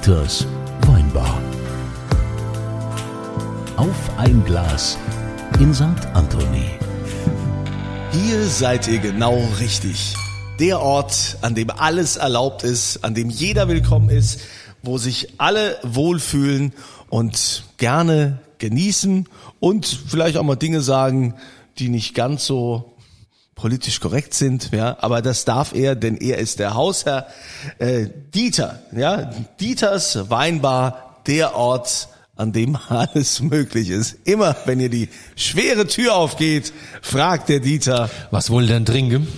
Dieters Weinbar. Auf ein Glas in St. Anthony. Hier seid ihr genau richtig. Der Ort, an dem alles erlaubt ist, an dem jeder willkommen ist, wo sich alle wohlfühlen und gerne genießen und vielleicht auch mal Dinge sagen, die nicht ganz so politisch korrekt sind, ja, aber das darf er, denn er ist der Hausherr. Äh, Dieter, ja, Dieters Weinbar, der Ort, an dem alles möglich ist. Immer, wenn ihr die schwere Tür aufgeht, fragt der Dieter, Was wohl denn trinken?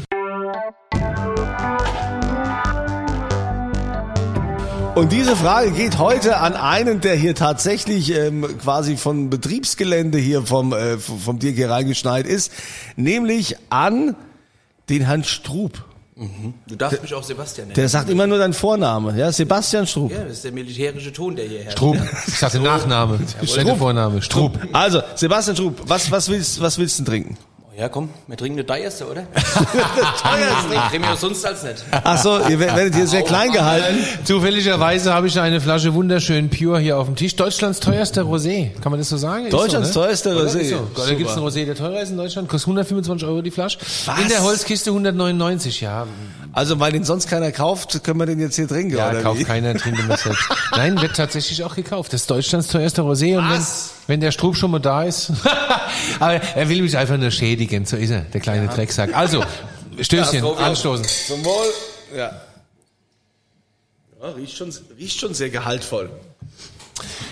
Und diese Frage geht heute an einen, der hier tatsächlich ähm, quasi von Betriebsgelände hier vom, äh, vom Dirk hier reingeschneit ist, nämlich an den Herrn Strub. Du darfst mich auch Sebastian nennen. Der sagt immer nur deinen Vorname, ja, Sebastian Strub. ja, das ist der militärische Ton, der hier herrscht. Strub. Ich sag den Nachname. Der Vorname. Strub. Also, Sebastian Strub, was, was willst, was willst du denn trinken? Ja, komm, wir trinken eine teuerste, oder? Teuerste. Ich trinke mir sonst als nicht. Ach so, ihr werdet hier sehr klein gehalten. Zufälligerweise habe ich eine Flasche wunderschön Pure hier auf dem Tisch. Deutschlands teuerster Rosé. Kann man das so sagen? Deutschlands so, ne? teuerster? Rosé. Ist So. Da gibt's einen Rosé, der teurer ist in Deutschland. Kostet 125 Euro die Flasche. In der Holzkiste 199, ja. Also, weil den sonst keiner kauft, können wir den jetzt hier trinken, Ja, oder kauft wie? keiner, trinkt immer selbst. Nein, wird tatsächlich auch gekauft. Das ist Deutschlands teuerster Rosé. Und wenn, wenn der Strub schon mal da ist. Aber er will mich einfach nur schädigen. So ist er, der kleine Drecksack. Also, Stößchen, ja. anstoßen. Zum Wohl. Ja. ja riecht, schon, riecht schon sehr gehaltvoll.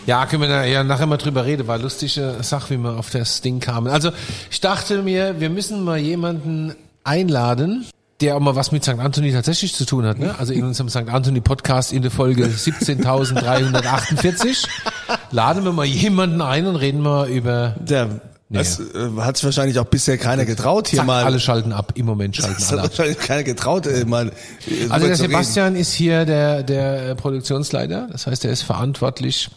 Ja, können wir da ja nachher mal drüber reden. War lustige Sache, wie wir auf das Ding kamen. Also, ich dachte mir, wir müssen mal jemanden einladen, der auch mal was mit St. Anthony tatsächlich zu tun hat. Ne? Also in unserem St. Anthony Podcast in der Folge 17.348 laden wir mal jemanden ein und reden mal über Der, das äh, hat sich wahrscheinlich auch bisher keiner getraut, hier Zack, mal. alle schalten ab. Im Moment schalten das hat alle ab. wahrscheinlich keiner getraut, äh, mal. äh, Also der zu reden. Sebastian ist hier der, der Produktionsleiter. Das heißt, er ist verantwortlich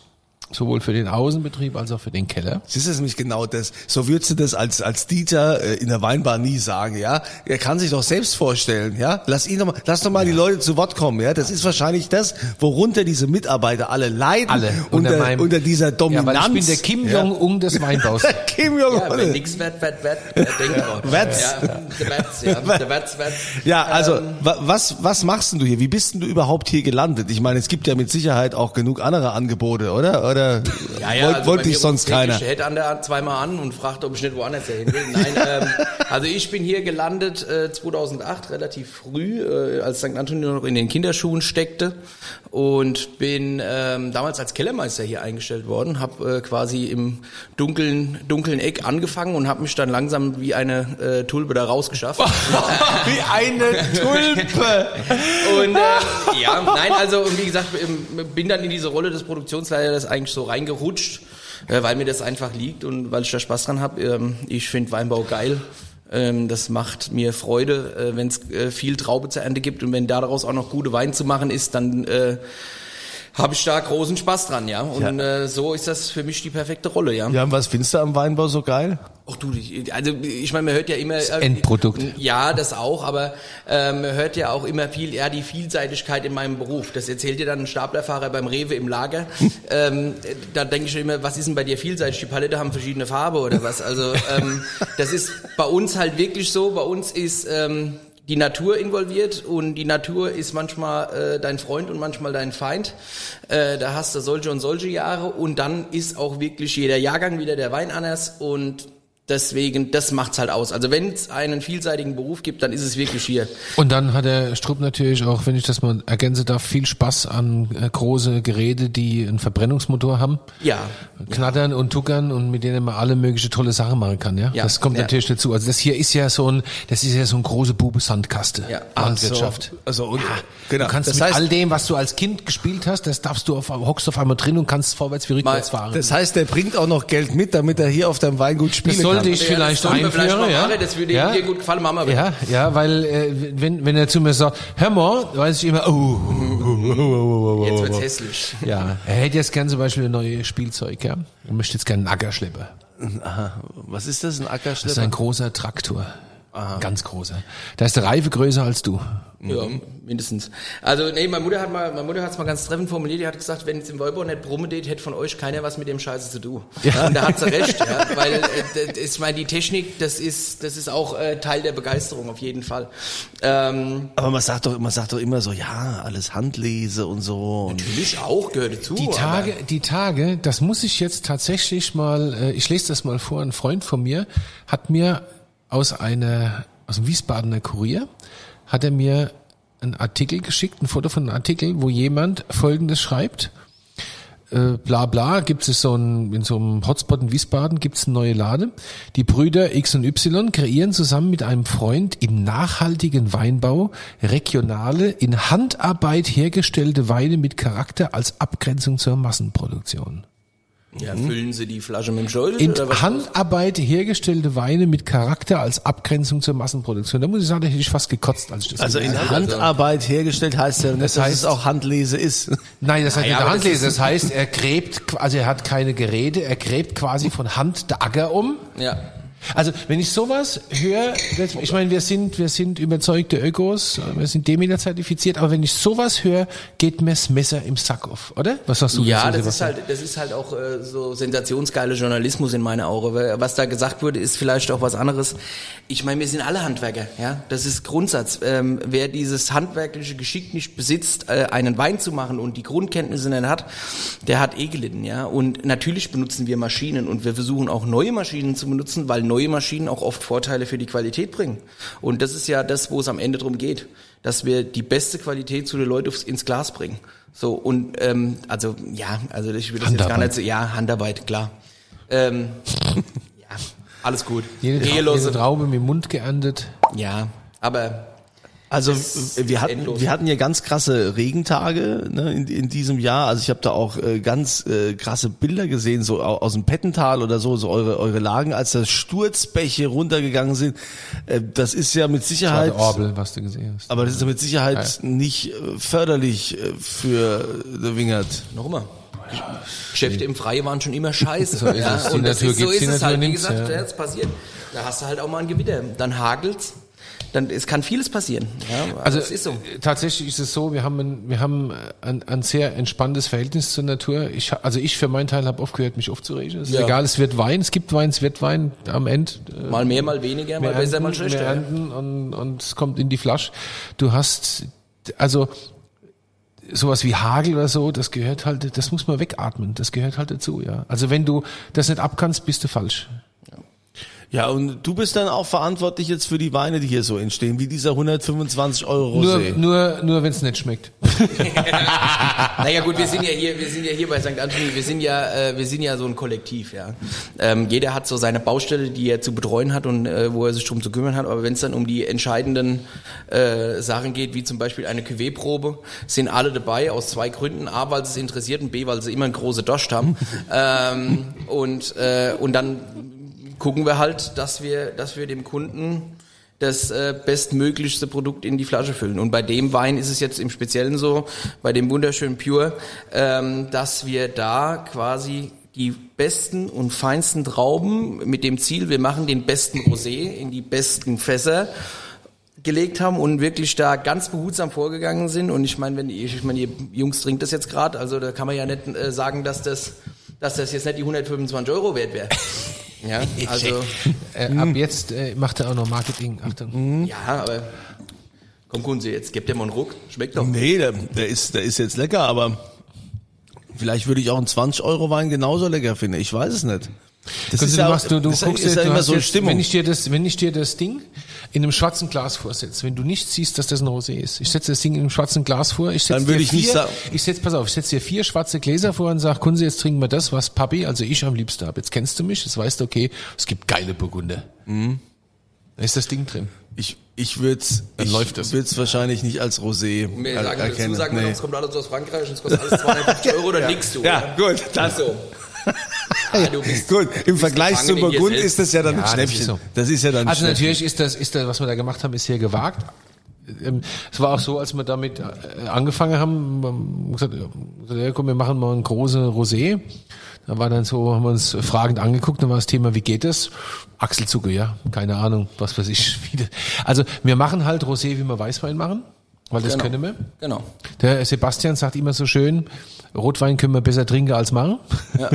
sowohl für den Außenbetrieb als auch für den Keller. Das ist nämlich genau das. So würdest du das als, als Dieter äh, in der Weinbar nie sagen, ja? Er kann sich doch selbst vorstellen, ja? Lass ihn doch mal, lass doch mal die Leute zu Wort kommen, ja? Das ist wahrscheinlich das, worunter diese Mitarbeiter alle leiden. Alle Unter, meinem- unter dieser Dominanz. Ja, weil ich bin der Kim Jong-un des Weinbaus. Kim Jong Ja, wenn nix wird, wird, wird. Wert's. Ja, der Wert's, ja. Der. Ja, also Ähm, wa- was was machst denn du hier? Wie bist denn du überhaupt hier gelandet? Ich meine, es gibt ja mit Sicherheit auch genug andere Angebote, oder? Oder Ja, ja, wollt, also wollt bei dich mir sonst keiner? Der Head an der zweimal an und fragt, ob ich nicht woanders hin will. Nein, ähm, also ich bin hier gelandet äh, 2008, relativ früh, äh, als St. Antonio noch in den Kinderschuhen steckte und bin ähm, damals als Kellermeister hier eingestellt worden, habe äh, quasi im dunklen dunklen Eck angefangen und habe mich dann langsam wie eine äh, Tulpe da rausgeschafft. Wie eine Tulpe. Und äh, ja, nein, also und wie gesagt, bin dann in diese Rolle des Produktionsleiters eigentlich so reingerutscht, äh, weil mir das einfach liegt und weil ich da Spaß dran habe. Ähm, ich finde Weinbau geil. Ähm, das macht mir Freude, äh, wenn es äh, viel Traube zur Ernte gibt und wenn daraus auch noch gute Wein zu machen ist, dann äh, habe ich da großen Spaß dran, ja. Und Äh, so ist das für mich die perfekte Rolle, ja. Ja, und was findest du am Weinbau so geil? Ach du, also ich meine, man hört ja immer das Endprodukt. Ja, das auch, aber ähm, man hört ja auch immer viel, ja, die Vielseitigkeit in meinem Beruf. Das erzählt dir dann ein Staplerfahrer beim Rewe im Lager. ähm, da denke ich immer, was ist denn bei dir vielseitig? Die Palette haben verschiedene Farbe oder was? Also ähm, das ist bei uns halt wirklich so. Bei uns ist ähm, die Natur involviert und die Natur ist manchmal äh, dein Freund und manchmal dein Feind. Äh, da hast du solche und solche Jahre und dann ist auch wirklich jeder Jahrgang wieder der Wein anders und deswegen, das macht's halt aus. Also wenn es einen vielseitigen Beruf gibt, dann ist es wirklich hier. Und dann hat der Strupp natürlich auch, wenn ich das mal ergänze darf, viel Spaß an äh, große Geräte, die einen Verbrennungsmotor haben. Ja. Knattern und tuckern und mit denen man alle mögliche tolle Sachen machen kann, ja? Ja. Das kommt Ja. natürlich dazu. Also das hier ist ja so ein, das ist ja so ein große Bube Sandkaste. Ja. Landwirtschaft. Also, und, Du kannst das mit heißt, all dem, was du als Kind gespielt hast, das darfst du auf, hockst auf einmal drin und kannst vorwärts wie rückwärts Mal- fahren. das heißt, der bringt auch noch Geld mit, damit er hier auf deinem Weingut spielen Das sollte ich Ja, vielleicht vielleicht einführen, mal ja. machen, Das würde ja. dir gut gefallen, Mama. Ja, ja, weil äh, wenn, wenn er zu mir sagt, hör mal, weiß ich immer, oh, Jetzt wird's hässlich. ja, er hätte jetzt gern zum Beispiel ein neues Spielzeug, ja. Er möchte jetzt gerne einen Ackerschlepper. Aha. Was ist das, ein Das ist Ackerschlepper? ein großer Traktor. Ganz großer. Da ist der Reife größer als du. Ja, mindestens. Also nee, meine Mutter hat mal, meine Mutter hat's mal ganz treffend formuliert. Die hat gesagt, wenn es im Neubau nicht brummen geht, hätte von euch keiner was mit dem Scheiße zu tun. Ja. Und da hat sie recht, ja, weil äh, ich meine, die Technik, das ist, das ist auch äh, Teil der Begeisterung auf jeden Fall. Ähm, Aber man sagt doch, man sagt doch immer so, ja, alles Handlese und so. Und natürlich auch gehört dazu. Die Tage, die Tage, das muss ich jetzt tatsächlich mal, äh, ich lese das mal vor, ein Freund von mir hat mir aus einer, aus dem Wiesbadener Kurier, hat er mir einen Artikel geschickt, ein Foto von einem Artikel, wo jemand Folgendes schreibt. Äh, bla bla, gibt es so ein, in so einem Hotspot in Wiesbaden gibt es eine neue Lade. Die Brüder X und Y kreieren zusammen mit einem Freund im nachhaltigen Weinbau regionale, in Handarbeit hergestellte Weine mit Charakter als Abgrenzung zur Massenproduktion. Ja, füllen Sie die Flasche mit dem Schulter? In oder was? Handarbeit hergestellte Weine mit Charakter als Abgrenzung zur Massenproduktion. Da muss ich sagen, da hätte ich fast gekotzt, als ich das also in. Handarbeit hergestellt heißt ja nicht, dass heißt- es auch Handlese ist. Nein, das heißt Ja, nicht das Handlese. ist- Das heißt, er gräbt, also er hat keine Geräte, er gräbt quasi von Hand der Acker um. Ja. Also wenn ich sowas höre, ich meine, wir sind, wir sind überzeugte Ökos, wir sind Demeter zertifiziert, aber wenn ich sowas höre, geht mir das Messer im Sack auf, oder? Was sagst du Ja, das ist halt, das ist halt auch äh, so sensationsgeile Journalismus in meiner Augen. Weil Was da gesagt wurde, ist vielleicht auch was anderes. Ich meine, wir sind alle Handwerker, ja. Das ist Grundsatz. Ähm, wer dieses handwerkliche Geschick nicht besitzt, äh, einen Wein zu machen und die Grundkenntnisse nicht hat, der hat eh gelitten, ja. Und natürlich benutzen wir Maschinen und wir versuchen auch neue Maschinen zu benutzen, weil neue Maschinen auch oft Vorteile für die Qualität bringen. Und das ist ja das, wo es am Ende drum geht, dass wir die beste Qualität zu den Leuten ins Glas bringen. So und ähm, also ja, also ich will das jetzt gar nicht so, ja Handarbeit klar. Ähm, ja, alles gut. Jede, Ehelose, jede Traube mit dem Mund geerntet. ja, aber Also wir hatten endlos. wir hatten ja ganz krasse Regentage ne, in, in diesem Jahr. Also ich habe da auch äh, ganz äh, krasse Bilder gesehen, so au- aus dem Pettental oder so, so eure eure Lagen, als da Sturzbäche runtergegangen sind. Äh, das ist ja mit Sicherheit, Schade Orbel, was du gesehen hast. aber das ist ja mit Sicherheit nicht äh, förderlich äh, für The Wingert. noch immer. Geschäfte im Freien waren schon immer scheiße. So ist es. Die und das Natur ist, so ist es halt. Wie gesagt, ja. ja. jetzt passiert. Da hast du halt auch mal ein Gewitter. Dann hagelt's. Dann, es kann vieles passieren. Ja, Also es ist so. äh, tatsächlich ist es so, wir haben ein, wir haben ein, ein sehr entspanntes Verhältnis zur Natur. Ich, also ich für meinen Teil habe aufgehört, mich aufzuregen. Es ist Ja. egal, es wird Wein, es gibt Wein, es wird Wein am Ende. äh, Mal mehr, mal weniger, mal besser, ernten, mal schlechter. ernten und, und es kommt in die Flasche. Du hast, also sowas wie Hagel oder so, das gehört halt, das muss man wegatmen, das gehört halt dazu, ja. Also wenn du das nicht abkannst, bist du falsch. Ja, und du bist dann auch verantwortlich jetzt für die Weine, die hier so entstehen, wie dieser 125 Euro Nur, Rosé. nur, nur wenn es nicht schmeckt. Naja gut, wir sind ja hier, wir sind ja hier bei St. Anthony, wir sind ja, äh, wir sind ja so ein Kollektiv, ja. Ähm, jeder hat so seine Baustelle, die er zu betreuen hat und äh, wo er sich drum zu kümmern hat. Aber wenn es dann um die entscheidenden äh, Sachen geht, wie zum Beispiel eine Cuvée-Probe, sind alle dabei aus zwei Gründen: A, weil sie es interessiert und B, weil sie immer eine große Dost haben. ähm, und äh, und dann gucken wir halt, dass wir, dass wir dem Kunden das äh, bestmöglichste Produkt in die Flasche füllen. Und bei dem Wein ist es jetzt im Speziellen so, bei dem wunderschönen Pure, ähm, dass wir da quasi die besten und feinsten Trauben mit dem Ziel, wir machen den besten Rosé in die besten Fässer gelegt haben und wirklich da ganz behutsam vorgegangen sind. Und ich meine, wenn die, ich meine, ihr Jungs trinkt das jetzt gerade, also da kann man ja nicht äh, sagen, dass das, dass das jetzt nicht die 125 Euro wert wäre. Ja, also Äh, ab jetzt äh, macht er auch noch Marketing. Achtung. ja, aber komm Kunze, jetzt gebt dir mal einen Ruck, schmeckt doch. Nee, der, der ist, der ist jetzt lecker, aber vielleicht würde ich auch einen 20 Euro Wein genauso lecker finden. Ich weiß es nicht. Das ist du ja, machst, du, du das guckst ist dir, ja du immer so eine jetzt, Stimmung. wenn ich dir das, wenn ich dir das Ding in einem schwarzen Glas vorsetze, wenn du nicht siehst, dass das ein Rosé ist, ich setze das Ding in einem schwarzen Glas vor, ich setze Dann würde ich nicht vier, sagen- ich setze, pass auf, ich setze dir vier schwarze Gläser vor und sag, Kunze, jetzt trinken wir das, was Papi, also ich am liebsten habe. Jetzt kennst du mich, jetzt weißt du, okay, es gibt geile Burgunder. Mhm. Da ist das Ding drin. ich ich würde es Dann läuft es. würd's wahrscheinlich nicht als Rosé Wir er- sagen dazu, erkennen. sagen Nee. es kommt alles aus Frankreich und es kostet alles 250 Euro, dann nix du. Ja, gut, dann- Ach so. Ja, du bist, Gut, im Vergleich zu Burgund ist das ja dann Ja, ein das Schnäppchen. ist so. Das ist ja dann ein Also Schnäppchen. natürlich ist das, ist das, was wir da gemacht haben, ist sehr gewagt. Ähm, Es war auch so, als wir damit äh, angefangen haben, haben wir gesagt, ja, gesagt, ja, komm, wir machen mal ein große Rosé. Da war dann so, haben wir uns fragend angeguckt, dann war das Thema, wie geht das? Achselzucker, ja, keine Ahnung, was weiß ich. wie das- Also wir machen halt Rosé, wie wir Weißwein machen. Weil das Genau. können wir. Genau. Der Sebastian sagt immer so schön, Rotwein können wir besser trinken als machen. Ja,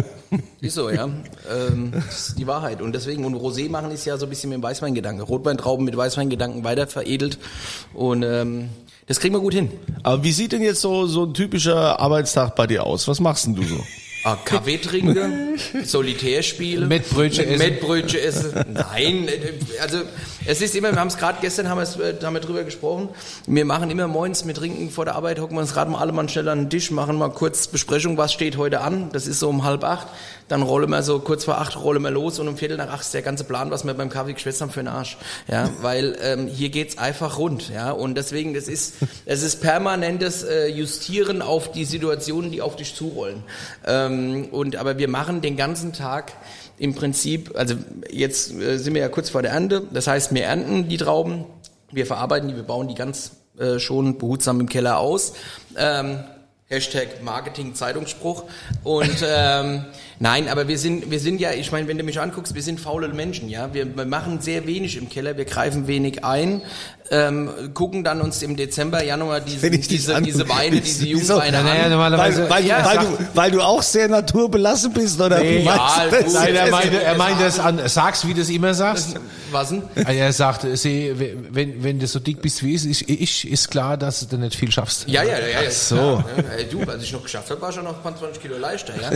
ist so, ja. Ähm, das ist die Wahrheit. Und deswegen, und Rosé machen ist ja so ein bisschen mit dem Weißweingedanken. Rotweintrauben mit Weißweingedanken weiter veredelt. Und ähm, das kriegen wir gut hin. Aber wie sieht denn jetzt so, so ein typischer Arbeitstag bei dir aus? Was machst denn du so? Ah, Kaffee trinken, Solitär spielen, Mettbrötchen essen. Mettbrötchen essen. Nein, äh, also es ist immer, wir haben es gerade gestern haben wir es, äh, haben wir drüber gesprochen. Wir machen immer morgens, wir trinken vor der Arbeit, hocken wir uns gerade mal alle mal schnell an den Tisch, machen mal kurz Besprechung, was steht heute an. Das ist so um halb acht. Dann rollen wir so kurz vor acht rollen wir los und um Viertel nach acht ist der ganze Plan, was wir beim Kaffee geschwätzt haben für den Arsch. Ja, weil ähm, hier geht's einfach rund. Ja, und deswegen das ist es ist permanentes äh, Justieren auf die Situationen, die auf dich zurollen. Ähm, und aber wir machen den ganzen Tag im Prinzip, also jetzt äh, sind wir ja kurz vor der Ernte. Das heißt, wir ernten die Trauben, wir verarbeiten die, wir bauen die ganz äh, schon behutsam im Keller aus. Ähm, Hashtag Marketing Zeitungsspruch. Und ähm, nein, aber wir sind, wir sind ja, ich meine, wenn du mich anguckst, wir sind faule Menschen, ja. Wir, wir machen sehr wenig im Keller, wir greifen wenig ein, ähm, gucken dann uns im Dezember, Januar diese, diese, diese Weine, diese? Jungweine Naja, an. normalerweise. Weil, weil, ja, weil, sag- du, weil du auch sehr naturbelassen bist, oder? Nee, wie ja, das? Nein, er meinte, er es- meinte es an, sag's, wie du es immer sagst. Was denn? Er sagt, sie, wenn, wenn du so dick bist wie ich, ich, ist klar, dass du nicht viel schaffst. Ja, ja, ja. ja so. Ja. Du, als ich noch geschafft habe, war schon noch 20 Kilo leichter, ja.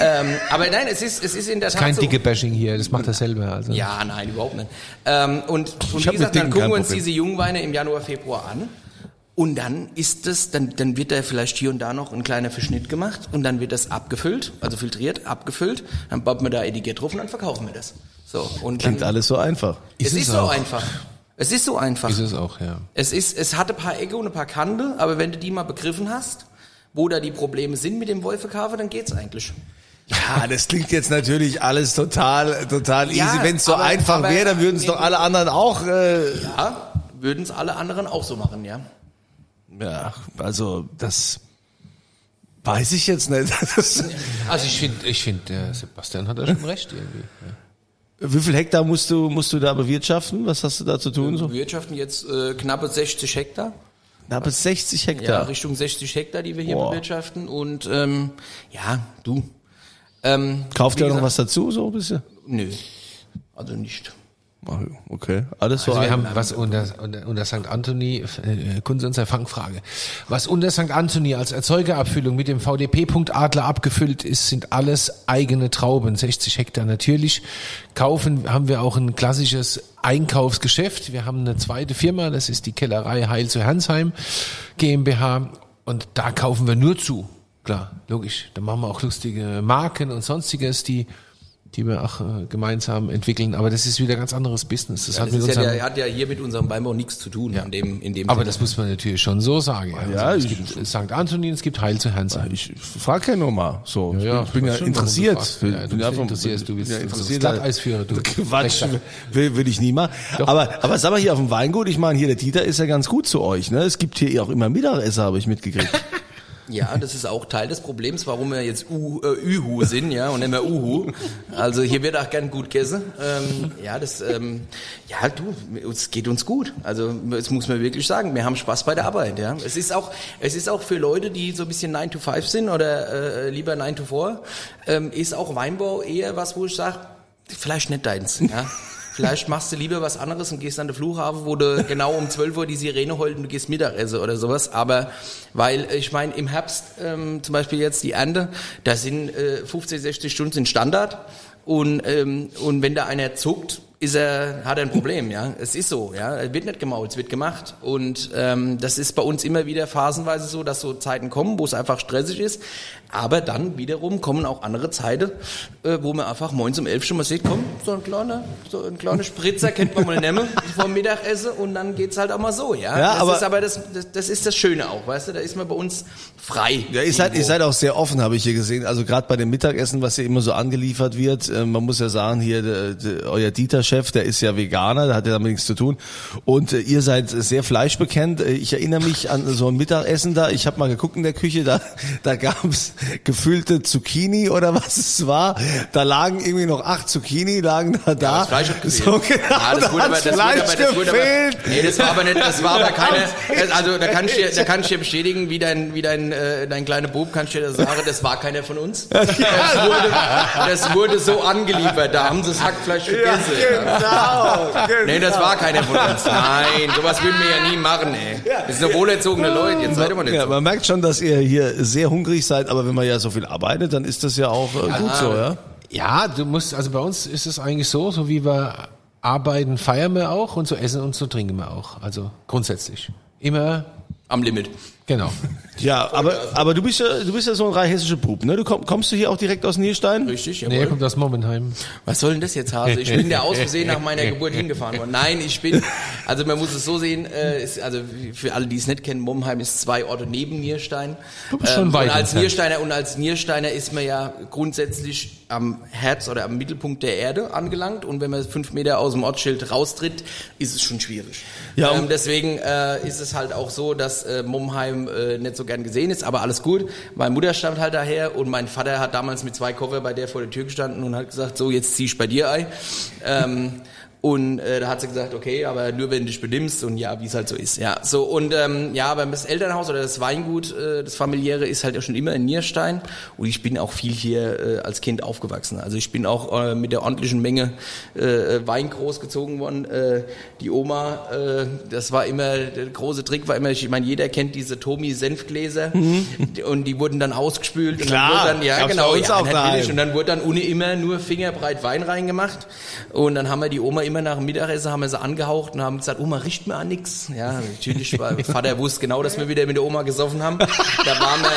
ähm, aber nein, es ist, es ist in der Tat Kein so. dicke Bashing hier, das macht er selber. Also. Ja, nein, überhaupt nicht. Ähm, und und wie gesagt, dann gucken wir uns diese Jungweine im Januar, Februar an. Und dann ist das, dann, dann wird da vielleicht hier und da noch ein kleiner Verschnitt gemacht und dann wird das abgefüllt, also filtriert, abgefüllt. Dann baut man da Etikett drauf und dann verkaufen wir das. So und Klingt dann, alles so einfach. es Ist ist, es so einfach. Es ist so einfach. Ist es auch, ja. Es ist, es hat ein paar Ecke und ein paar Kante, aber wenn du die mal begriffen hast, wo da die Probleme sind mit dem Wolfekafe, dann geht's eigentlich. Ja, das klingt jetzt natürlich alles total, total Ja, easy. Wenn es so aber- einfach wäre, dann würden es doch alle anderen auch. Äh, Ja, würden es alle anderen auch so machen, ja. ja, also das weiß ich jetzt nicht. Das, Also ich finde, ich finde, der Sebastian hat da schon recht irgendwie. Ja. wie viel Hektar musst du musst du da bewirtschaften? Was hast du da zu tun? So? Wir wirtschaften jetzt äh, knappe 60 Hektar. Na, bis 60 Ja, Hektar. Richtung 60 Hektar, die wir hier Boah. bewirtschaften. Und ähm, ja, du. Ähm, Kauft ihr noch was dazu so ein bisschen? Nö. Also nicht. Okay, alles so. Also wir haben was unter, unter, unter St. Anthony, äh, unserer Fangfrage. Was unter St. Anthony als Erzeugerabfüllung mit dem VDP-Punkt Adler abgefüllt ist, sind alles eigene Trauben, 60 Hektar natürlich. Kaufen haben wir auch ein klassisches Einkaufsgeschäft. Wir haben eine zweite Firma, das ist die Kellerei Heil zu Hernsheim GmbH und da kaufen wir nur zu. Klar, logisch. Da machen wir auch lustige Marken und sonstiges, die die wir auch äh, gemeinsam entwickeln. Aber das ist wieder ein ganz anderes Business. Das hat Das mit ist ja, der, hat ja hier mit unserem Weinbau nichts zu tun. In dem, in dem aber Sinne. das muss man natürlich schon so sagen. Ja, Ja, also, es ich- gibt St. Antonin, es gibt Heil zu Herrn. Ich frage ja nur mal. So, Ja, ich bin ich ja interessiert. du. Ja, bist einfach- interessierst, du bist- ja du bist interessiert. Glatteisführer, du. Quatsch, will, will ich nie mal. Aber, aber sag mal hier auf dem Weingut, ich meine, hier der Dieter ist ja ganz gut zu euch. Ne? Es gibt hier auch immer Mittagessen, habe ich mitgekriegt. Ja, das ist auch Teil des Problems, warum wir jetzt U, äh, Ühu sind, ja, und mehr Uhu. Also hier wird auch gern gut gegessen. Ähm, ja, das, ähm, ja, du, es geht uns gut. Also das muss man wirklich sagen. Wir haben Spaß bei der Arbeit, ja. Es ist auch, es ist auch für Leute, die so ein bisschen 9 to 5 sind oder äh, lieber 9 to 4, ähm, ist auch Weinbau eher was, wo ich sage, vielleicht nicht deins, ja. Vielleicht machst du lieber was anderes und gehst an den Flughafen, wo du genau um 12 Uhr die Sirene heult und du gehst Mittagessen oder sowas. Aber weil, ich meine, im Herbst ähm, zum Beispiel jetzt die Ernte, da sind äh, 50, 60 Stunden sind Standard. Und, ähm, und wenn da einer zuckt, ist er, hat er ein Problem, ja. Es ist so, ja. Es wird nicht gemault, es wird gemacht. Und ähm, das ist bei uns immer wieder phasenweise so, dass so Zeiten kommen, wo es einfach stressig ist. Aber dann wiederum kommen auch andere Zeiten, äh, wo man einfach morgens um elf schon mal sieht, komm, so ein kleiner, so ein kleiner Spritzer kennt man mal nehmen vom Mittagessen und dann geht's halt auch mal so, ja. Ja, das aber- ist aber das, das, das ist das Schöne auch, weißt du, da ist man bei uns frei. Ja, ihr seid, ihr seid auch sehr offen, habe ich hier gesehen. Also gerade bei dem Mittagessen, was hier immer so angeliefert wird, äh, man muss ja sagen, hier der, der, euer Dieter-Chef, Chef, der ist ja Veganer, der hat ja damit nichts zu tun. Und äh, ihr seid sehr fleischbekennt. Äh, Ich erinnere mich an so ein Mittagessen da. Ich habe mal geguckt in der Küche, da, da gab's gefüllte Zucchini oder was es war. Da lagen irgendwie noch acht Zucchini, lagen da da. Das Fleisch hat gefehlt. So, genau, ja, das da wurde aber, hat's das wurde Fleisch aber, das wurde gefehlt. aber, nee, das war aber nicht, das war aber keine, also da kann ich dir, da kann ich dir bestätigen, wie dein, wie dein, äh, dein kleiner Bub, kann ich dir das sagen, das war keiner von uns. Das wurde, das wurde so angeliefert, da haben sie das Hackfleisch vergessen. Genau, genau. Nee, das war keiner von uns. Nein, sowas würden wir ja nie machen, ey. Das sind doch wohlerzogene Leute, jetzt seid ihr mal nicht Ja, so. man merkt schon, dass ihr hier sehr hungrig seid, aber wenn man ja so viel arbeitet, dann ist das ja auch äh, gut so, ja? Ja, du musst, also bei uns ist es eigentlich so, so wie wir arbeiten, feiern wir auch und so essen und so trinken wir auch. Also grundsätzlich. Immer, Am Limit. Genau. Ja, aber, aber du bist ja, du bist ja so ein rheinhessischer Bub, ne? Du komm, kommst du hier auch direkt aus Nierstein? Richtig, Nee, er kommt aus Momenheim. Was soll denn das jetzt, Hase? Ich bin ja aus Versehen nach meiner Geburt hingefahren worden. Nein, ich bin, also man muss es so sehen, äh, ist, also für alle, die es nicht kennen, Momheim ist zwei Orte neben Nierstein. Du bist schon weit und als. Niersteiner und als Niersteiner ist man ja grundsätzlich am Herz oder am Mittelpunkt der Erde angelangt und wenn man fünf Meter aus dem Ortsschild raustritt, ist es schon schwierig. Ja, und- ähm, deswegen äh, ist es halt auch so, dass äh, Momheim äh, nicht so gern gesehen ist, aber alles gut. Meine Mutter stammt halt daher und mein Vater hat damals mit zwei Koffer bei der vor der Tür gestanden und hat gesagt, so jetzt zieh ich bei dir ein. Ähm, und äh, da hat sie gesagt, okay, aber nur wenn du dich benimmst und ja, wie es halt so ist. Ja, so und ähm, ja, aber das Elternhaus oder das Weingut, äh, das familiäre, ist halt ja schon immer in Nierstein. Und ich bin auch viel hier äh, als Kind aufgewachsen. Also ich bin auch äh, mit der ordentlichen Menge äh, Wein großgezogen worden. Äh, die Oma, äh, das war immer der große Trick, war immer, ich meine, jeder kennt diese Tomi Senfgläser und die wurden dann ausgespült. Und Klar, dann ja genau ja, auch und dann wurde dann ohne immer nur fingerbreit Wein reingemacht. Und dann haben wir die Oma immer nach dem Mittagessen haben wir sie angehaucht und haben gesagt, Oma riecht mir an nix. Ja, natürlich, weil Vater wusste genau, dass wir wieder mit der Oma gesoffen haben. Da waren wir,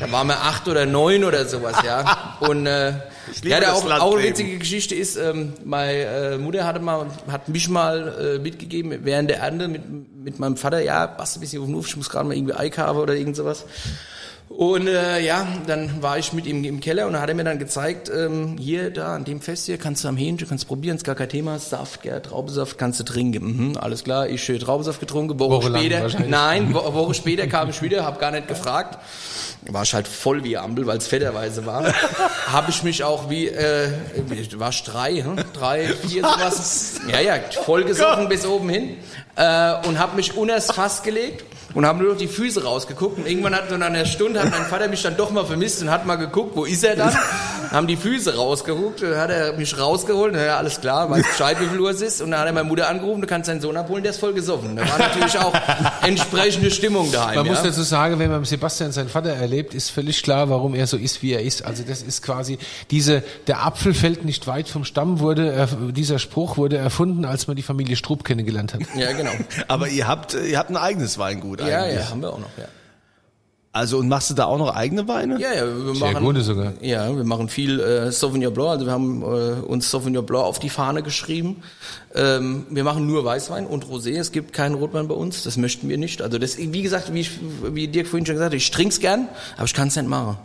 da waren wir acht oder neun oder sowas, ja. Und äh, ja, da das auch, auch eine witzige Geschichte ist, ähm, meine äh, Mutter hatte mal, hat mich mal äh, mitgegeben während der Ernte mit, mit meinem Vater, ja, passt ein bisschen auf den Hof, ich muss gerade mal irgendwie Eik haben oder irgend sowas. Und äh, ja, dann war ich mit ihm im Keller und dann hat er mir dann gezeigt, ähm, hier, da, an dem Fest hier, kannst du am Hähnchen, kannst probieren, ist gar kein Thema, Saft, gell, Traubensaft kannst du trinken. Mhm, alles klar, ich schön Traubensaft getrunken, Woche, Woche später, nein, Wo Woche später kam ich wieder, hab gar nicht gefragt. War ich halt voll wie Ampel, weil es fetterweise war. Habe ich mich auch wie, äh, war ich drei, hm? drei, vier sowas. Ja, ja, voll gesoffen bis oben hin. Äh, und habe mich unters Fass gelegt und habe nur noch die Füße rausgeguckt. Und irgendwann hat so nach einer Stunde hat mein Vater mich dann doch mal vermisst und hat mal geguckt, wo ist er dann? Haben die Füße rausgeguckt, dann hat er mich rausgeholt, na ja, alles klar, weiß Bescheid, wie viel Uhr es ist. Und dann hat er meine Mutter angerufen, du kannst deinen Sohn abholen, der ist voll gesoffen. Da war natürlich auch entsprechende Stimmung daheim. Man ja? muss dazu sagen, wenn man Sebastian seinen Vater erlebt, ist völlig klar, warum er so ist, wie er ist. Also das ist quasi diese, der Apfel fällt nicht weit vom Stamm wurde, er, dieser Spruch wurde erfunden, als man die Familie Strupp kennengelernt hat. Ja, genau. Aber ihr habt, ihr habt ein eigenes Weingut Ja, eigentlich. ja, haben wir auch noch, ja. Also und machst du da auch noch eigene Weine? Ja, ja, wir Sehr machen, gute sogar. Ja, wir machen viel äh, Sauvignon Blanc. Also wir haben äh, uns Sauvignon Blanc auf die Fahne geschrieben. Ähm, wir machen nur Weißwein und Rosé. Es gibt keinen Rotwein bei uns. Das möchten wir nicht. Also das, wie gesagt, wie, wie Dirk vorhin schon gesagt hat, ich trink's gern, aber ich kann's nicht machen.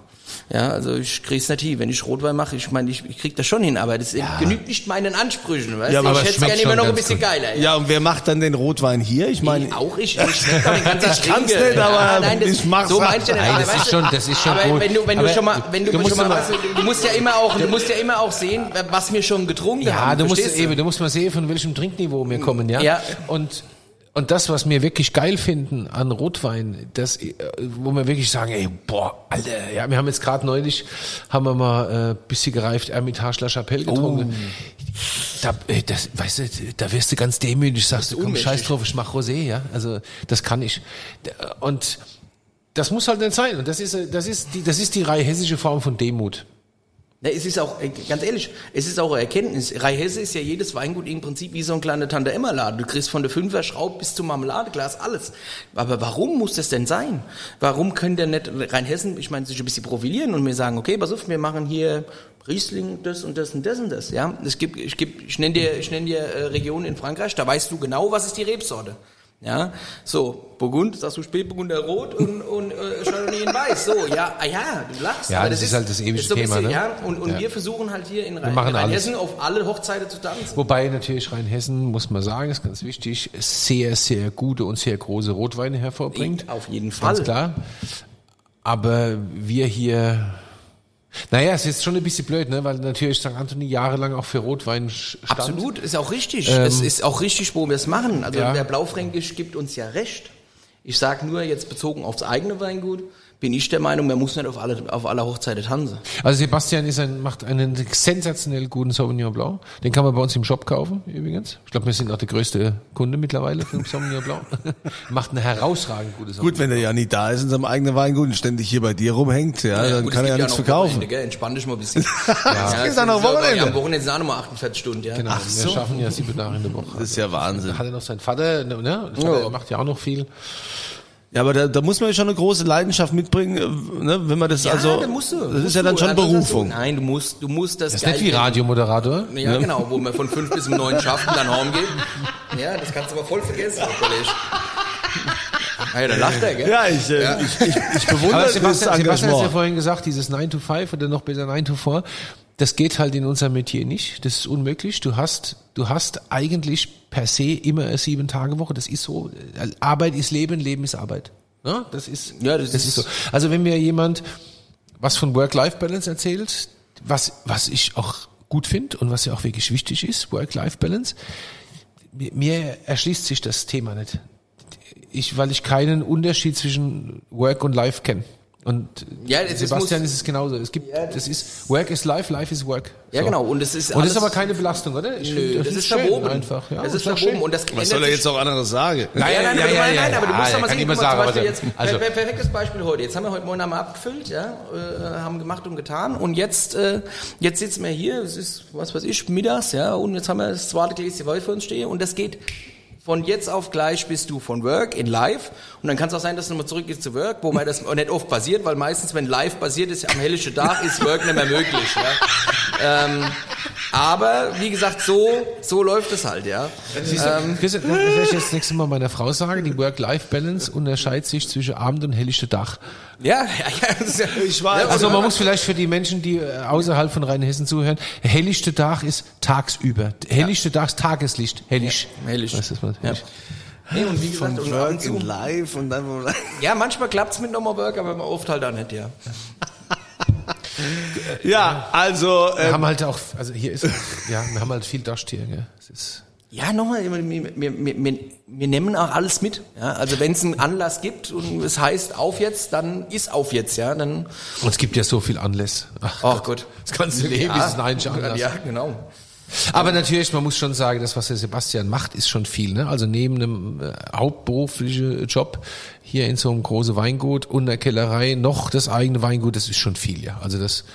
Ja, also ich krieg's nicht hin. Wenn ich Rotwein mache, ich meine, ich, ich krieg das schon hin, aber das genügt nicht meinen Ansprüchen. Weißt? Ja, du? aber ich es hätte schmeckt gerne immer noch ein bisschen gut. geiler. Ja, und wer macht dann den Rotwein hier? Ich meine, Ich auch ich. Ich schmeck doch den ganzen Ich kann's Trinke. nicht, aber nein, das, ich mach's so halt. meinst du nicht. Nein, Aber das weißt ist du, schon- das ist schon aber gut. Wenn du, wenn du Aber schon mal, wenn du, du musst schon mal, weißt du, du musst ja immer auch, du musst ja immer auch sehen, was wir schon getrunken Ja, haben. du musst eben, du musst mal sehen, von welchem Trinkniveau wir kommen, ja. Ja. Und und das, was wir wirklich geil finden an Rotwein, das, äh, wo wir wirklich sagen, ey, boah, Alter, ja, wir haben jetzt gerade neulich, haben wir mal äh, bisschen gereift Ermitage La Chapelle getrunken. Da, äh, das, weißt du, da wirst du ganz demütig, sagst du, komm, scheiß drauf, ich mach Rosé, ja. Also das kann ich. Und das muss halt nicht sein. Und das ist, äh, das ist die, das ist die rheinhessische Form von Demut. Ja, es ist auch, äh, ganz ehrlich, es ist auch eine Erkenntnis. Rheinhesse ist ja jedes Weingut im Prinzip wie so ein kleiner Tante-Emma-Laden. Du kriegst von der Fünfer Schraub bis zum Marmeladeglas alles. Aber warum muss das denn sein? Warum können denn nicht Rheinhessen, ich meine, sich ein bisschen profilieren und mir sagen, okay, pass auf, wir machen hier Riesling, das und das und das und das, ja? Es gibt, ich geb, ich nenne dir, ich nenne dir äh, Regionen in Frankreich, da weißt du genau, was ist die Rebsorte. Ja, so, Burgund, sagst du Spätburgunder Rot und, und äh, Chardonnay Familien weiß. So, ja, ah ja, du lachst. Ja, aber das ist halt das ewige so Thema, bisschen, ne? Ja, und, und Ja. wir versuchen halt hier in, Rhein, machen in alles. Rheinhessen auf alle Hochzeiten zu tanzen. Wobei natürlich Rheinhessen, muss man sagen, ist ganz wichtig, sehr, sehr gute und sehr große Rotweine hervorbringt. Auf jeden Fall. Ganz klar. Aber wir hier, naja, es ist schon ein bisschen blöd, ne? weil natürlich St. Anthony jahrelang auch für Rotwein stand. Absolut, ist auch richtig. es ist auch richtig, wo wir es machen. Also Ähm, ja. der Blaufränkisch gibt uns ja recht. Ich sage nur jetzt bezogen aufs eigene Weingut, bin ich der Meinung, man muss nicht auf alle auf aller Hochzeiten tanzen. Also Sebastian ist ein, macht einen sensationell guten Sauvignon Blanc. Den kann man bei uns im Shop kaufen, übrigens. Ich glaube, wir sind auch der größte Kunde mittlerweile für den Sauvignon Blanc. macht eine herausragend gute Sauvignon Gut, wenn er ja nicht da ist in seinem eigenen Weingut und ständig hier bei dir rumhängt, ja, dann gut, kann er ja gibt nichts verkaufen. Entspann dich mal ein bisschen. Es gibt es auch noch Wochenende. Ja, am Wochenende sind auch nochmal 48 Stunden, ja. Genau, Ach wir so. schaffen ja sieben Tage in der Woche. Das ist ja Wahnsinn. Hat er noch seinen Vater, ne? Der Vater Ja. macht ja auch noch viel. Ja, aber da, da muss man ja schon eine große Leidenschaft mitbringen, äh, ne, wenn man das Ja, also, da musst du. das musst ist ja dann du. schon hast du- Berufung. Nein, du musst, du musst das Das ist nicht wie Radiomoderator. Ja, genau, wo man von fünf bis um neun schafft und dann heim geht. Ja, das kannst du aber voll vergessen, Kollege. Ah ja, da lacht er, gell? Ja, ich, äh, ich, ich, ich bewundere Aber das Sebastian, Sebastian hat ja Engagement. vorhin gesagt, dieses 9 to 5 oder noch besser 9 to 4, das geht halt in unserem Metier nicht. Das ist unmöglich. Du hast, du hast eigentlich per se immer eine sieben Tage Woche. Das ist so. Arbeit ist Leben, Leben ist Arbeit. Ja, das ist, Ja, das ist- so. Also wenn mir jemand was von Work-Life-Balance erzählt, was, was ich auch gut finde und was ja auch wirklich wichtig ist, Work-Life-Balance, mir, mir erschließt sich das Thema nicht. Ich, weil ich keinen Unterschied zwischen Work und Life kenne. Und Ja, Sebastian muss- ist es genauso. Es gibt, das ist, Work is Life, Life is Work. Ja, So. genau. Und es ist Und das ist aber keine Belastung, oder? Ich Nö, find, das, ist schön verboten. Einfach. Ja, das ist schön. Und das Was soll er jetzt auch anderes sagen? Nein, Ja, nein, ja, nein, ja, nein, ja, nein, ja. aber du musst Ah, doch mal sehen, mal, sagen, Beispiel er- jetzt, also- per- perfektes Beispiel heute. Jetzt haben wir heute Morgen einmal abgefüllt, ja, äh, haben gemacht und getan und jetzt, äh, jetzt sitzen wir hier, es ist, was weiß ich, mittags, ja, und jetzt haben wir das zweite Gläschen Wein vor uns stehen und das geht von jetzt auf gleich bist du von Work in Live und dann kann es auch sein, dass du nochmal zurückgehst zu Work, wobei das nicht oft passiert, weil meistens, wenn Live passiert ist, am helllichen Tag ist Work nicht mehr möglich, ja. ähm, aber, wie gesagt, so, so läuft es halt, ja. Siehst du, Christian, das werde ich jetzt das nächste Mal meiner Frau sagen. Die Work-Life-Balance unterscheidet sich zwischen Abend und helllichte Dach. Ja, ja, ja, das ja, Ich weiß. Ja, Also man muss vielleicht für die Menschen, die äh, außerhalb von Rheinhessen zuhören, helllichte Dach ist tagsüber. Helllichte Dach ist Tageslicht. Hellisch. Ja, hellisch. Weißt du, was Ja. hellisch. Nee, und wie gesagt, Von Work und Live und dann ja, manchmal klappt's mit Nummer Work, aber oft halt auch nicht, ja. Ja, also Wir ähm, haben halt auch, also hier ist, ja, wir haben halt viel Dust hier. Gell? Es ist, Ja, nochmal, wir, wir, wir, wir, wir nehmen auch alles mit. Ja? Also wenn es einen Anlass gibt und es heißt auf jetzt, dann ist auf jetzt, ja. Dann, und es gibt ja so viel Anlässe. Ach, ach Gott. das ganze Leben ist ein Anlass. Ja, genau. Aber natürlich, man muss schon sagen, das, was der Sebastian macht, ist schon viel. Ne? Also neben einem äh, hauptberuflichen Job hier in so einem großen Weingut und der Kellerei noch das eigene Weingut, das ist schon viel, ja. Also das,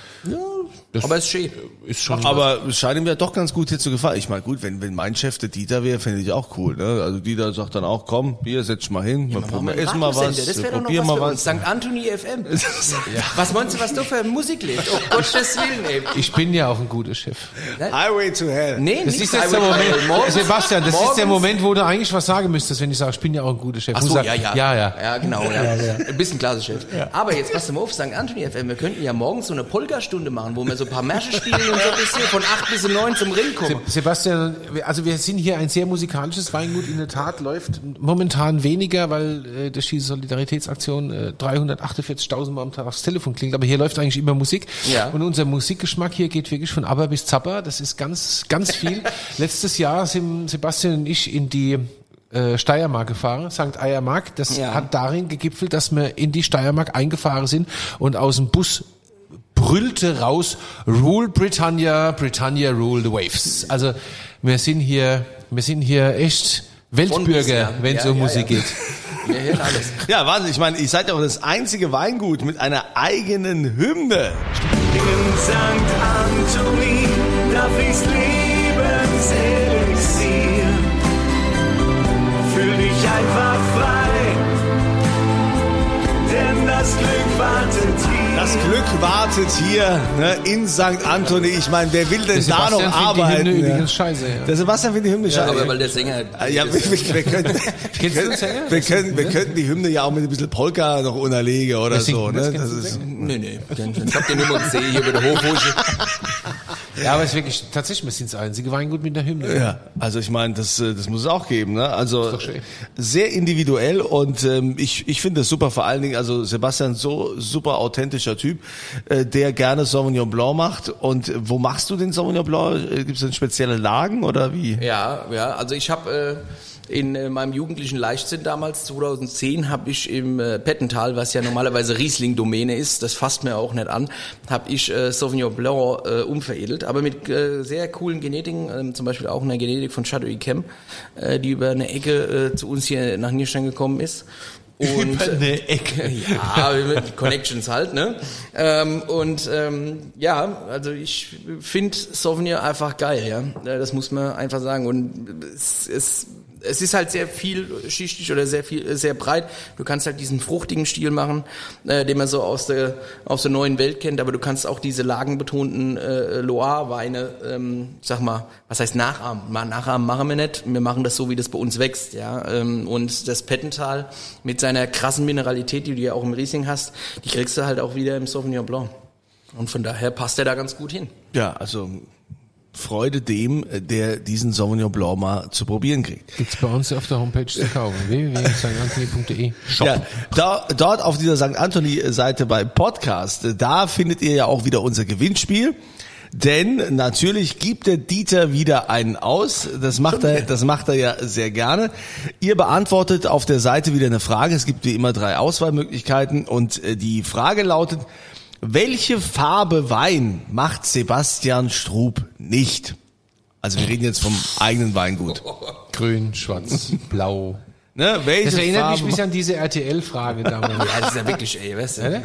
das Aber es ist schön. ist schon. aber es scheint ihm ja doch ganz gut hier zu gefallen. Ich meine, gut, wenn, wenn mein Chef der Dieter wäre, fände ich auch cool. Ne? Also Dieter sagt dann auch, komm, hier, setz dich mal hin, Machen wir probieren, essen mal was, Das wäre doch noch was mal für uns. was. St. Anthony FM. Was meinst du, was du für Musik lädt? Oh Gottes Willen, ey. ich bin ja auch ein guter Chef. Highway to Hell. Nee, Das nicht ist jetzt der Moment, Morgens- Sebastian, das ist der morgens- Moment, wo du eigentlich was sagen müsstest, wenn ich sage, ich bin ja auch ein guter Chef. Ach so, ja, ja. Ja, ja. Ja, genau, ja. Ein bisschen Klassenchef. Aber jetzt pass mal auf, St. Anthony FM, wir könnten ja morgens so eine Polka-Stunde machen, wo wir so ein paar Märsche spielen und so ein bisschen von 8 bis um 9 zum Ring kommen. Sebastian, also wir sind hier ein sehr musikalisches Weingut. In der Tat läuft momentan weniger, weil äh, durch diese Solidaritätsaktion äh, 348.000 Mal am Tag aufs Telefon klingt. Aber hier läuft eigentlich immer Musik. Ja. Und unser Musikgeschmack hier geht wirklich von ABBA bis Zappa. Das ist ganz, ganz viel. Letztes Jahr sind Sebastian und ich in die äh, Steiermark gefahren, St. Eiermark. Das Ja. hat darin gegipfelt, dass wir in die Steiermark eingefahren sind und aus dem Bus brüllte raus, Rule Britannia, Britannia rule the waves. Also wir sind hier, wir sind hier echt Weltbürger, wenn es Ja, um ja, Musik ja. geht. Wir hören alles. Ja, warte, ich meine, ihr seid ja auch das einzige Weingut mit einer eigenen Hymne. In St. Anthony, da fließt Lebenselixier. Das Glück wartet hier. Das ne, in St. Anthony. Ich meine, wer will denn da noch die arbeiten? Hymne ja. übrigens scheiße, ja. Der Sebastian findet die Hymne Ja, scheiße. aber weil der Sänger. Ah, Ja, wir, wir, wir, können, wir, Kennst du können, wir, können, wir könnten die Hymne ja auch mit ein bisschen Polka noch unterlegen oder so. das? Ne? Das ist, Nee, nee. Ich hab den immer gesehen hier bei der Hofhusche. Ja, aber es ist wirklich, tatsächlich, wir sind es einzige Weingut mit der Hymne. ja, also ich meine, das, äh, das muss es auch geben. Ne? Also doch schön. sehr individuell und ähm, ich, ich finde das super. Vor allen Dingen, also Sebastian so super authentischer Typ, äh, der gerne Sauvignon Blanc macht. Und wo machst du den Sauvignon Blanc? Gibt es denn spezielle Lagen oder wie? Ja, ja, also ich habe äh, in äh, meinem jugendlichen Leichtsinn damals, 2010, habe ich im äh, Pettental, was ja normalerweise Riesling-Domäne ist, das fasst mir auch nicht an, habe ich äh, Sauvignon Blanc äh, umveredelt, aber mit äh, sehr coolen Genetiken, ähm, zum Beispiel auch einer Genetik von Chateau Yquem, äh, die über eine Ecke äh, zu uns hier nach Nierstein gekommen ist. Und, Über eine Ecke. Ja, Connections halt, ne? Ähm, und ähm, ja, also ich finde Sauvignon einfach geil, ja. Das muss man einfach sagen. Und es, es, es ist halt sehr vielschichtig oder sehr viel, sehr breit. Du kannst halt diesen fruchtigen Stil machen, äh, den man so aus der aus der neuen Welt kennt, aber du kannst auch diese lagenbetonten äh, Loire-Weine, ähm, sag mal, was heißt nachahmen? Nachahmen machen wir nicht. Wir machen das so, wie das bei uns wächst, ja. Ähm, und das Pettental mit seiner krassen Mineralität, die du ja auch im Riesling hast, die kriegst du halt auch wieder im Sauvignon Blanc. Und von daher passt er da ganz gut hin. Ja, also Freude dem, äh, der diesen Sauvignon Blanc mal zu probieren kriegt. Gibt's bei uns auf der Homepage zu kaufen. www.sanktantoni.de Shop. Ja, da, dort auf dieser St. Anthony-Seite beim Podcast, äh, da findet ihr ja auch wieder unser Gewinnspiel. Denn natürlich gibt der Dieter wieder einen aus. Das macht er, das macht er ja sehr gerne. Ihr beantwortet auf der Seite wieder eine Frage. Es gibt wie immer drei Auswahlmöglichkeiten und äh, die Frage lautet, welche Farbe Wein macht Sebastian Strub nicht? Also wir reden jetzt vom eigenen Weingut. Grün, schwarz, blau. Ne? Welche Das erinnert mich Farbe ein bisschen an diese RTL-Frage damals. Ja, das ist ja wirklich, ey, weißt du? Oder?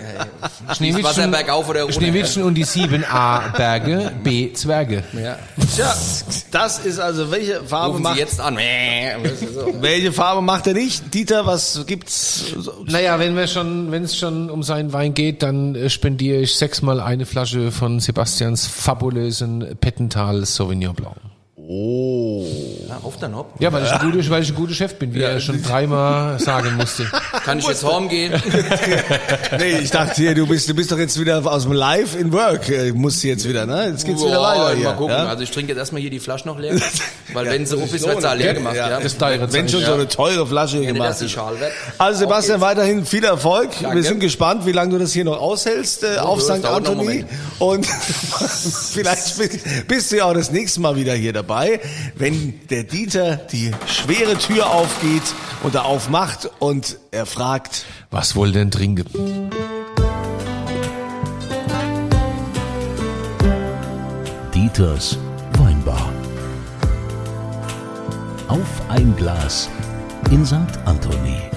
Schneewittchen, bergauf oder. Schneewittchen und die sieben A Berge, B Zwerge. Ja. Tja, das ist also welche Farbe Rufen macht Sie jetzt an. Welche Farbe macht er nicht? Dieter, was gibt's? Naja, wenn wir schon, wenn es schon um seinen Wein geht, dann äh, spendiere ich sechsmal eine Flasche von Sebastians fabulösen Pettental Sauvignon Blanc. Oh. Ja, auf dann hopp. Ja, weil ich ein guter, weil ich ein guter Chef bin, wie er schon dreimal sagen musste. Kann ich jetzt home gehen? Nee, ich dachte hier, du bist, du bist doch jetzt wieder aus dem Live in Work. Musst du jetzt wieder, ne? Jetzt geht's wieder Boah, weiter hier. Mal gucken. Ja? Also ich trinke jetzt erstmal hier die Flasche noch leer. Weil wenn sie auf ist wird sie leer gemacht. Ja, Ja, Das teure Wenn schon so eine teure Flasche Ja, nicht, gemacht ist. Also Sebastian, weiterhin viel Erfolg. Wir Danke. sind gespannt, wie lange du das hier noch aushältst äh, auf das St. Anthony. Und vielleicht bist- bist du ja auch das nächste Mal wieder hier dabei, wenn der Dieter die schwere Tür aufgeht und er aufmacht und er fragt, Was wohl denn trinken? Dieters Weinbar. Auf ein Glas in St. Anthony.